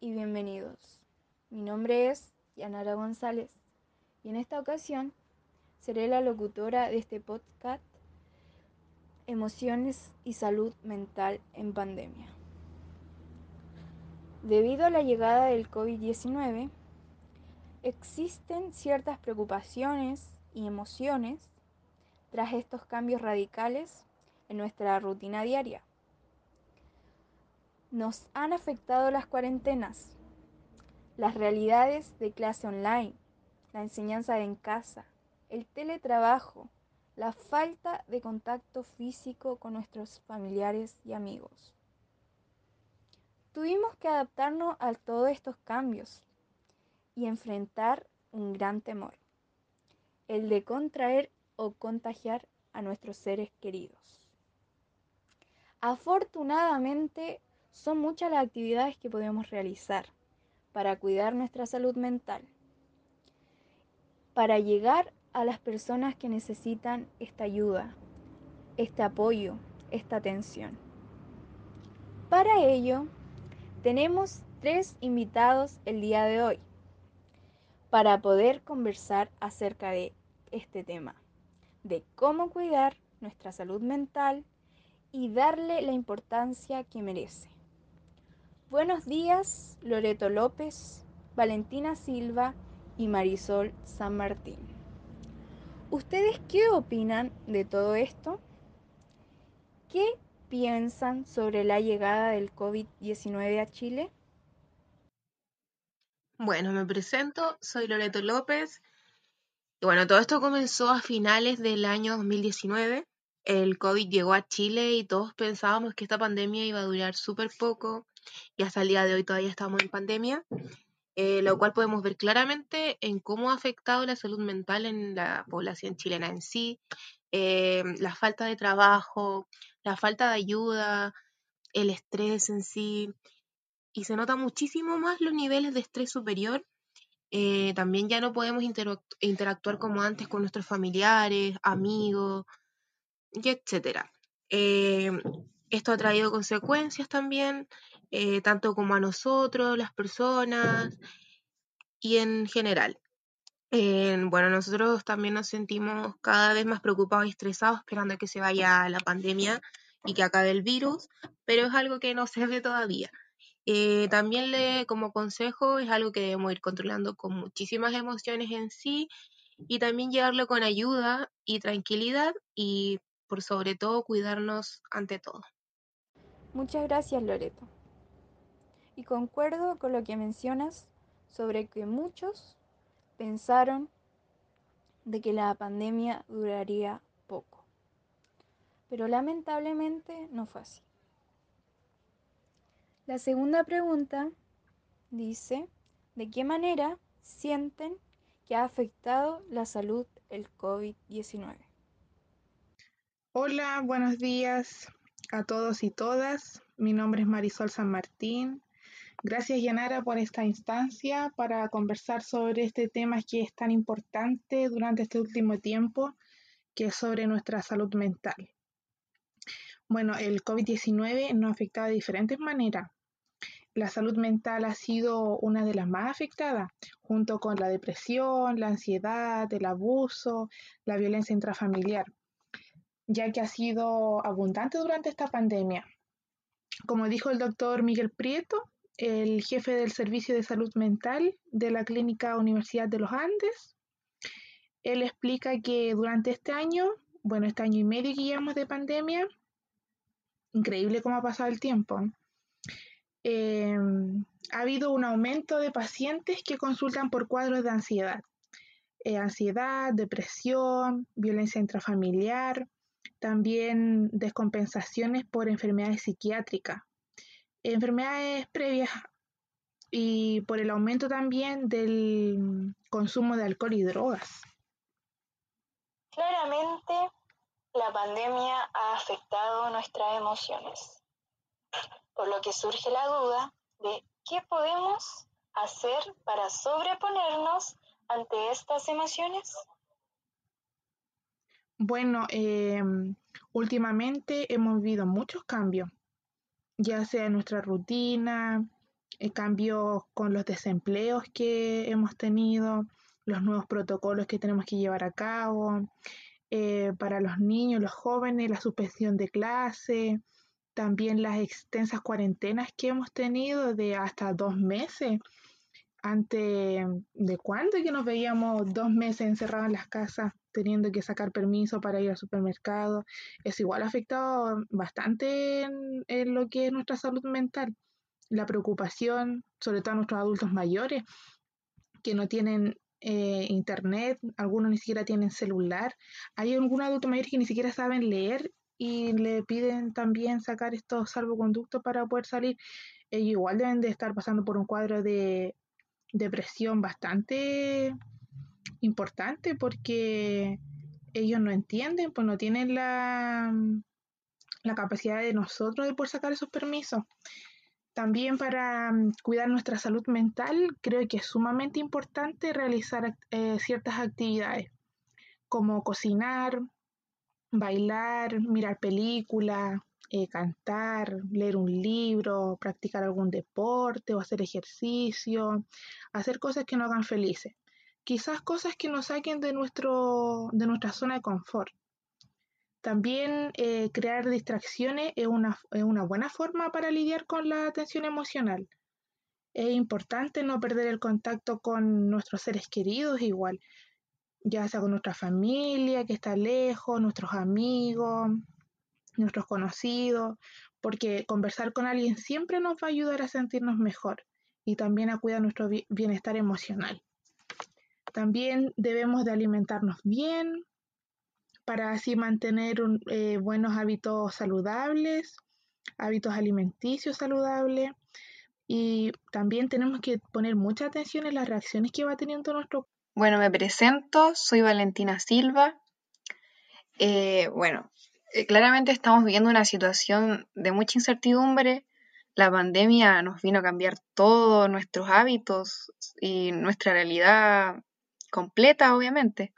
Y bienvenidos. Mi nombre es Yanara González y en esta ocasión seré la locutora de este podcast Emociones y Salud Mental en Pandemia. Debido a la llegada del COVID-19, existen ciertas preocupaciones y emociones tras estos cambios radicales en nuestra rutina diaria. Nos han afectado las cuarentenas, las realidades de clase online, la enseñanza en casa, el teletrabajo, la falta de contacto físico con nuestros familiares y amigos. Tuvimos que adaptarnos a todos estos cambios y enfrentar un gran temor, el de contraer o contagiar a nuestros seres queridos. Afortunadamente, son muchas las actividades que podemos realizar para cuidar nuestra salud mental, para llegar a las personas que necesitan esta ayuda, este apoyo, esta atención. Para ello, tenemos tres invitados el día de hoy para poder conversar acerca de este tema, de cómo cuidar nuestra salud mental y darle la importancia que merece. Buenos días, Loreto López, Valentina Silva y Marisol San Martín. ¿Ustedes qué opinan de todo esto? ¿Qué piensan sobre la llegada del COVID-19 a Chile? Bueno, me presento, soy Loreto López. Y bueno, todo esto comenzó a finales del año 2019. El COVID llegó a Chile y todos pensábamos que esta pandemia iba a durar súper poco, y hasta el día de hoy todavía estamos en pandemia, eh, lo cual podemos ver claramente en cómo ha afectado la salud mental en la población chilena en sí, eh, la falta de trabajo, la falta de ayuda, el estrés en sí, y se nota muchísimo más los niveles de estrés superior. Eh, también ya no podemos interactuar como antes con nuestros familiares, amigos, y etcétera. esto ha traído consecuencias también eh, tanto como a nosotros, las personas y en general. bueno, nosotros también nos sentimos cada vez más preocupados y estresados esperando que se vaya la pandemia y que acabe el virus, pero es algo que no se ve todavía. Eh, también le, como consejo es algo que debemos ir controlando con muchísimas emociones en sí y también llevarlo con ayuda y tranquilidad y por sobre todo cuidarnos ante todo. Muchas gracias Loreto y concuerdo con lo que mencionas sobre que muchos pensaron de que la pandemia duraría poco. Pero lamentablemente no fue así. La segunda pregunta dice, ¿de qué manera sienten que ha afectado la salud el COVID-19? Hola, buenos días a todos y todas. Mi nombre es Marisol San Martín. Gracias, Yanara, por esta instancia para conversar sobre este tema que es tan importante durante este último tiempo, que es sobre nuestra salud mental. Bueno, el COVID-19 nos ha afectado de diferentes maneras. La salud mental ha sido una de las más afectadas, junto con la depresión, la ansiedad, el abuso, la violencia intrafamiliar, ya que ha sido abundante durante esta pandemia. Como dijo el doctor Miguel Prieto, el jefe del Servicio de Salud Mental de la Clínica Universidad de los Andes. Él explica que durante este año, bueno, este año y medio que llevamos de pandemia, increíble cómo ha pasado el tiempo, em, ha habido un aumento de pacientes que consultan por cuadros de ansiedad. Eh, ansiedad, depresión, violencia intrafamiliar, también descompensaciones por enfermedades psiquiátricas, enfermedades previas y por el aumento también del consumo de alcohol y drogas. Claramente, la pandemia ha afectado nuestras emociones, por lo que surge la duda de qué podemos hacer para sobreponernos ante estas emociones. Bueno, em, últimamente hemos vivido muchos cambios ya sea nuestra rutina, eh, cambios con los desempleos que hemos tenido, los nuevos protocolos que tenemos que llevar a cabo, eh, para los niños, los jóvenes, la suspensión de clase, también las extensas cuarentenas que hemos tenido de hasta dos meses. Ante de cuándo que nos veíamos dos meses encerrados en las casas, teniendo que sacar permiso para ir al supermercado, es igual afectado bastante en lo que es nuestra salud mental la preocupación, sobre todo a nuestros adultos mayores, que no tienen eh, internet, algunos ni siquiera tienen celular. Hay algunos adultos mayores que ni siquiera saben leer y le piden también sacar estos salvoconductos para poder salir. Ellos igual deben de estar pasando por un cuadro de depresión bastante importante porque ellos no entienden, pues no tienen la, la capacidad de nosotros de poder sacar esos permisos. También para mm, cuidar nuestra salud mental, creo que es sumamente importante realizar eh, ciertas actividades, como cocinar, bailar, mirar películas, eh, cantar, leer un libro, practicar algún deporte o hacer ejercicio, hacer cosas que nos hagan felices. Quizás cosas que nos saquen de, nuestro, de nuestra zona de confort. También eh, crear distracciones es una, buena forma para lidiar con la tensión emocional. Es importante no perder el contacto con nuestros seres queridos igual, ya sea con nuestra familia que está lejos, nuestros amigos, nuestros conocidos, porque conversar con alguien siempre nos va a ayudar a sentirnos mejor y también a cuidar nuestro bienestar emocional. También debemos de alimentarnos bien, para así mantener eh, buenos hábitos saludables, hábitos alimenticios saludables. Y también tenemos que poner mucha atención en las reacciones que va teniendo nuestro Bueno, me presento, soy Valentina Silva. Eh, bueno, eh, claramente estamos viviendo una situación de mucha incertidumbre. La pandemia nos vino a cambiar todos nuestros hábitos y nuestra realidad completa, obviamente.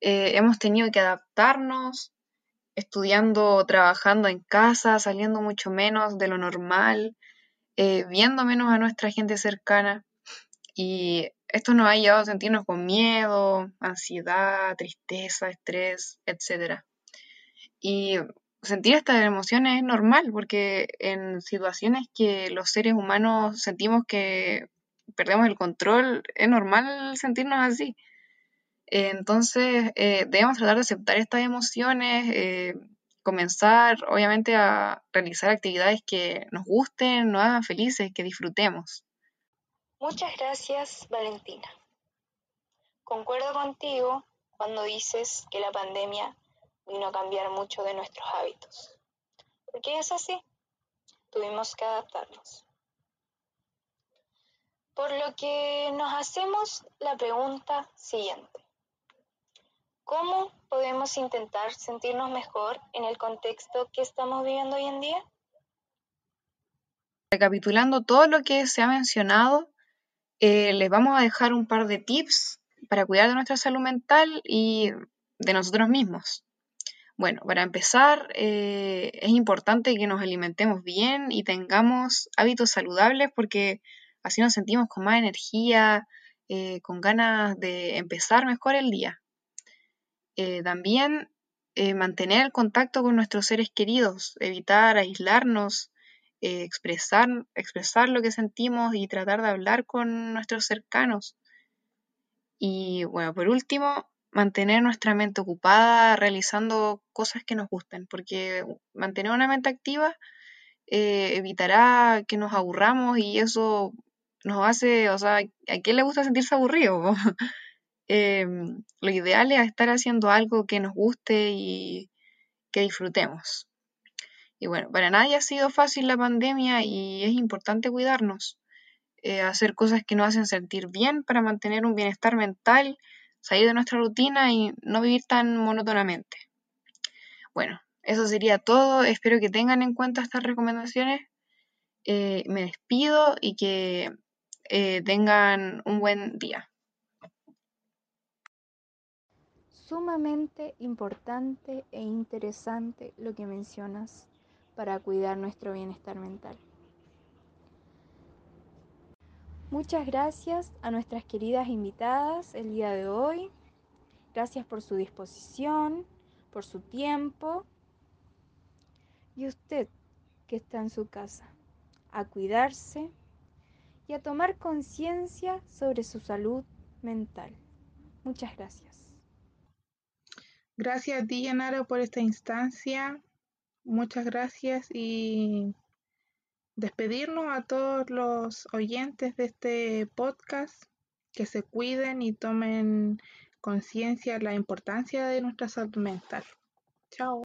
Eh, hemos tenido que adaptarnos, estudiando, trabajando en casa, saliendo mucho menos de lo normal, eh, viendo menos a nuestra gente cercana. Y esto nos ha llevado a sentirnos con miedo, ansiedad, tristeza, estrés, etc. Y sentir estas emociones es normal porque en situaciones que los seres humanos sentimos que perdemos el control, es normal sentirnos así entonces, eh, debemos tratar de aceptar estas emociones, eh, comenzar, obviamente, a realizar actividades que nos gusten, nos hagan felices, que disfrutemos. Muchas gracias, Valentina. Concuerdo contigo cuando dices que la pandemia vino a cambiar mucho de nuestros hábitos. Porque es así, tuvimos que adaptarnos. Por lo que nos hacemos la pregunta siguiente. ¿Cómo podemos intentar sentirnos mejor en el contexto que estamos viviendo hoy en día? Recapitulando todo lo que se ha mencionado, eh, les vamos a dejar un par de tips para cuidar de nuestra salud mental y de nosotros mismos. Bueno, para empezar, eh, es importante que nos alimentemos bien y tengamos hábitos saludables porque así nos sentimos con más energía, eh, con ganas de empezar mejor el día. Eh, también mantener el contacto con nuestros seres queridos, evitar aislarnos, expresar, expresar lo que sentimos y tratar de hablar con nuestros cercanos. Y bueno, por último, mantener nuestra mente ocupada realizando cosas que nos gusten, porque mantener una mente activa evitará que nos aburramos y eso nos hace, o sea, ¿a quién le gusta sentirse aburrido? Em, lo ideal es estar haciendo algo que nos guste y que disfrutemos. Y bueno, para nadie ha sido fácil la pandemia y es importante cuidarnos, eh, hacer cosas que nos hacen sentir bien para mantener un bienestar mental, salir de nuestra rutina y no vivir tan monótonamente. Bueno, eso sería todo. Espero que tengan en cuenta estas recomendaciones. Eh, me despido y que eh, tengan un buen día. sumamente importante e interesante lo que mencionas para cuidar nuestro bienestar mental. Muchas gracias a nuestras queridas invitadas el día de hoy. Gracias por su disposición, por su tiempo. Y usted que está en su casa, a cuidarse y a tomar conciencia sobre su salud mental. Muchas gracias. Gracias a ti, por esta instancia. Muchas gracias y despedirnos a todos los oyentes de este podcast, que se cuiden y tomen conciencia la importancia de nuestra salud mental. Chao.